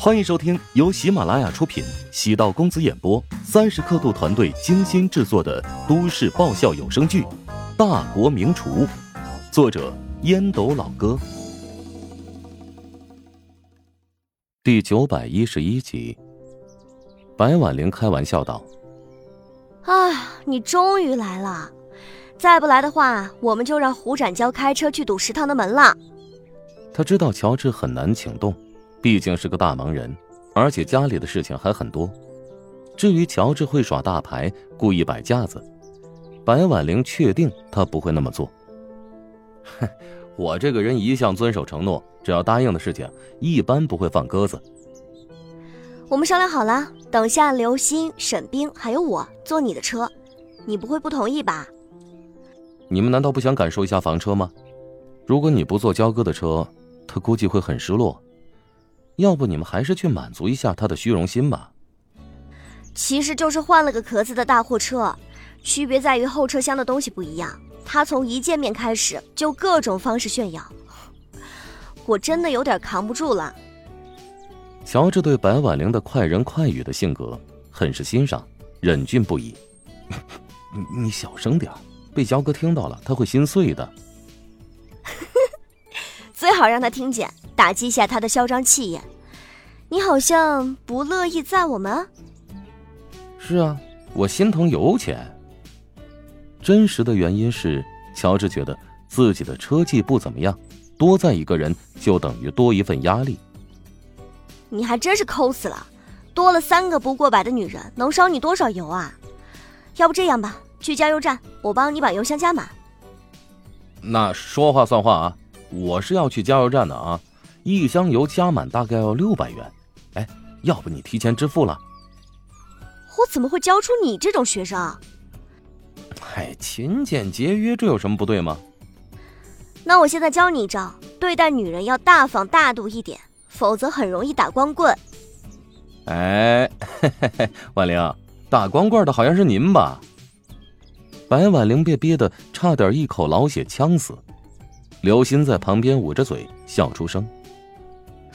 欢迎收听由喜马拉雅出品、喜道公子演播、三十刻度团队精心制作的都市爆笑有声剧《大国名厨》，作者烟斗老哥，第九百一十一集。白婉玲开玩笑道：“啊，你终于来了！再不来的话，我们就让胡展娇开车去堵食堂的门了。”他知道乔治很难请动。毕竟是个大忙人，而且家里的事情还很多。至于乔治会耍大牌、故意摆架子，白婉玲确定他不会那么做。哼，我这个人一向遵守承诺，只要答应的事情，一般不会放鸽子。我们商量好了，等下刘鑫、沈冰还有我坐你的车，你不会不同意吧？你们难道不想感受一下房车吗？如果你不坐焦哥的车，他估计会很失落。要不你们还是去满足一下他的虚荣心吧。其实就是换了个壳子的大货车，区别在于后车厢的东西不一样。他从一见面开始就各种方式炫耀，我真的有点扛不住了。乔治对白婉玲的快人快语的性格很是欣赏，忍俊不已。你你小声点，被焦哥听到了他会心碎的。最好让他听见。打击下他的嚣张气焰，你好像不乐意赞我们。是啊，我心疼油钱。真实的原因是，乔治觉得自己的车技不怎么样，多载一个人就等于多一份压力。你还真是抠死了，多了三个不过百的女人，能烧你多少油啊？要不这样吧，去加油站，我帮你把油箱加满。那说话算话啊，我是要去加油站的啊。一箱油加满大概要六百元，哎，要不你提前支付了？我怎么会教出你这种学生？哎，勤俭节约，这有什么不对吗？那我现在教你一招，对待女人要大方大度一点，否则很容易打光棍。哎，嘿嘿嘿，婉玲，打光棍的好像是您吧？白婉玲被憋得差点一口老血呛死，刘鑫在旁边捂着嘴笑出声。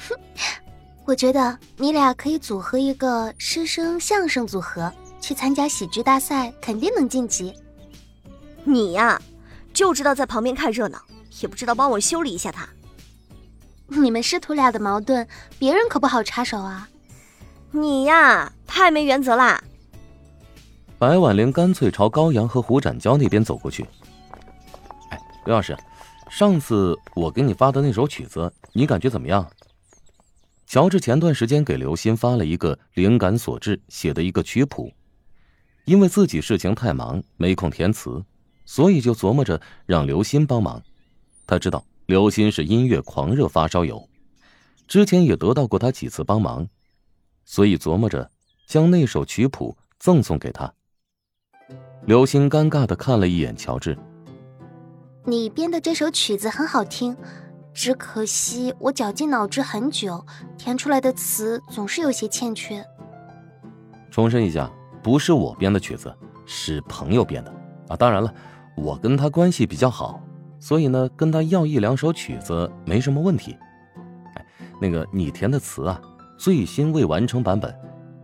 哼，我觉得你俩可以组合一个师生相声组合，去参加喜剧大赛，肯定能晋级。你呀，就知道在旁边看热闹，也不知道帮我修理一下他。你们师徒俩的矛盾，别人可不好插手啊。你呀，太没原则啦！白婉玲干脆朝高阳和胡展娇那边走过去。哎，刘老师，上次我给你发的那首曲子，你感觉怎么样？乔治前段时间给刘鑫发了一个灵感所致写的一个曲谱，因为自己事情太忙没空填词，所以就琢磨着让刘鑫帮忙。他知道刘鑫是音乐狂热发烧友，之前也得到过他几次帮忙，所以琢磨着将那首曲谱赠送给他。刘鑫尴尬的看了一眼乔治：“你编的这首曲子很好听。”只可惜我绞尽脑汁很久，填出来的词总是有些欠缺。重申一下，不是我编的曲子，是朋友编的啊！当然了，我跟他关系比较好，所以呢，跟他要一两首曲子没什么问题。哎，那个你填的词啊，最新未完成版本，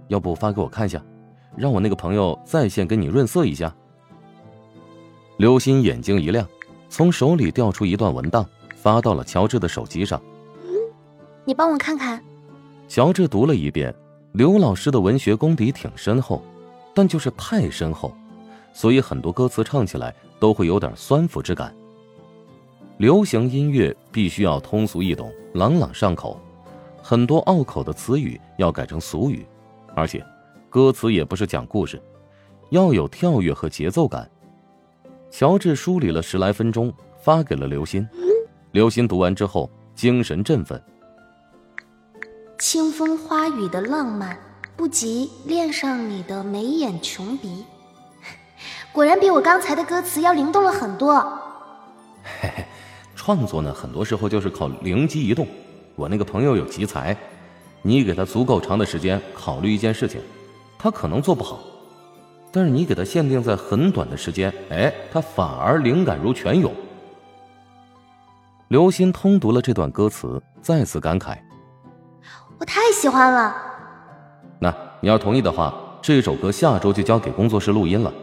要不发给我看一下，让我那个朋友在线给你润色一下。刘鑫眼睛一亮，从手里调出一段文档。发到了乔治的手机上，你帮我看看。乔治读了一遍，刘老师的文学功底挺深厚，但就是太深厚，所以很多歌词唱起来都会有点酸腐之感。流行音乐必须要通俗易懂、朗朗上口，很多拗口的词语要改成俗语，而且歌词也不是讲故事，要有跳跃和节奏感。乔治梳理了十来分钟，发给了刘鑫。刘鑫读完之后，精神振奋。清风花雨的浪漫，不及恋上你的眉眼琼鼻。果然比我刚才的歌词要灵动了很多。嘿嘿，创作呢，很多时候就是靠灵机一动。我那个朋友有奇才，你给他足够长的时间考虑一件事情，他可能做不好；但是你给他限定在很短的时间，哎，他反而灵感如泉涌。刘鑫通读了这段歌词，再次感慨：“我太喜欢了。那你要同意的话，这首歌下周就交给工作室录音了，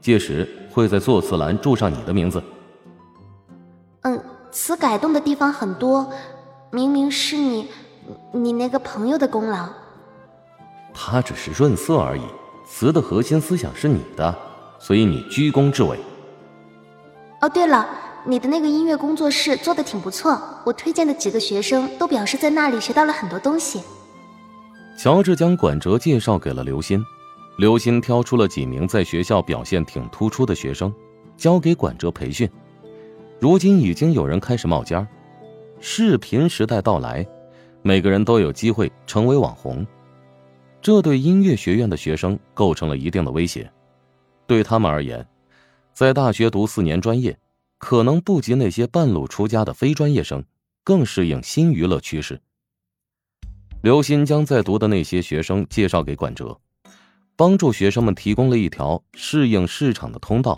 届时会在作词栏注上你的名字。嗯，词改动的地方很多，明明是你，你那个朋友的功劳。他只是润色而已，词的核心思想是你的，所以你居功至伟。哦，对了，你的那个音乐工作室做的挺不错，我推荐的几个学生都表示在那里学到了很多东西。乔治将管哲介绍给了刘鑫，刘鑫挑出了几名在学校表现挺突出的学生，交给管哲培训。如今已经有人开始冒尖儿，视频时代到来，每个人都有机会成为网红，这对音乐学院的学生构成了一定的威胁。对他们而言，在大学读四年专业，可能不及那些半路出家的非专业生更适应新娱乐趋势。刘鑫将在读的那些学生介绍给管哲，帮助学生们提供了一条适应市场的通道。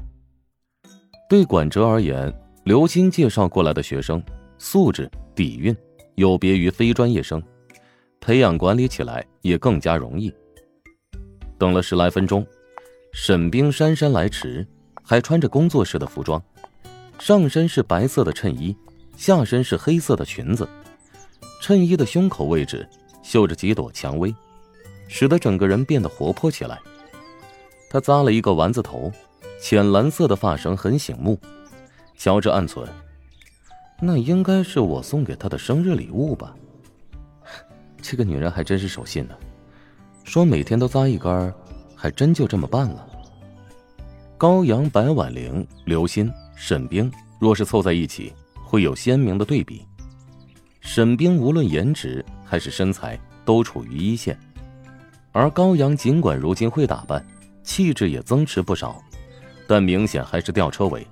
对管哲而言，刘鑫介绍过来的学生素质底蕴有别于非专业生，培养管理起来也更加容易。等了十来分钟，沈冰姗姗来迟。还穿着工作室的服装，上身是白色的衬衣，下身是黑色的裙子。衬衣的胸口位置绣着几朵蔷薇，使得整个人变得活泼起来。她扎了一个丸子头，浅蓝色的发绳很醒目。乔治暗存，那应该是我送给她的生日礼物吧。这个女人还真是守信呢，说每天都扎一根，还真就这么办了。高阳、白婉玲、刘鑫、沈冰，若是凑在一起，会有鲜明的对比。沈冰无论颜值还是身材都处于一线，而高阳尽管如今会打扮，气质也增持不少，但明显还是吊车尾。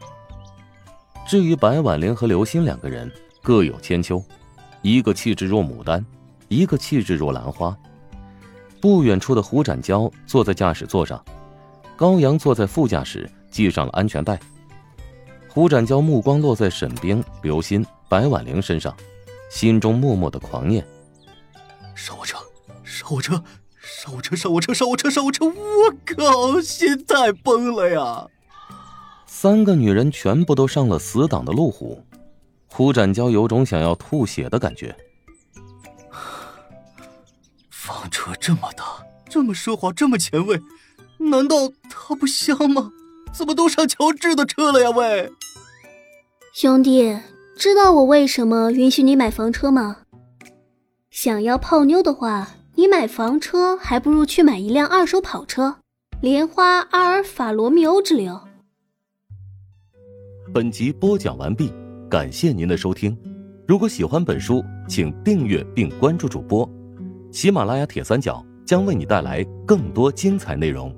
至于白婉玲和刘鑫两个人，各有千秋，一个气质若牡丹，一个气质若兰花。不远处的胡展娇坐在驾驶座上。高阳坐在副驾驶，系上了安全带。胡展娇目光落在沈冰、刘鑫、白婉玲身上，心中默默的狂念：“上我车，上我车，上我车，上我车，上我车，上我车！我靠，心态崩了呀！”三个女人全部都上了死党的路虎，胡展娇有种想要吐血的感觉。房车这么大，这么奢华，这么前卫。难道它不香吗？怎么都上乔治的车了呀？喂，兄弟，知道我为什么允许你买房车吗？想要泡妞的话，你买房车还不如去买一辆二手跑车，莲花、阿尔法罗密欧之流。本集播讲完毕，感谢您的收听。如果喜欢本书，请订阅并关注主播。喜马拉雅铁三角将为你带来更多精彩内容。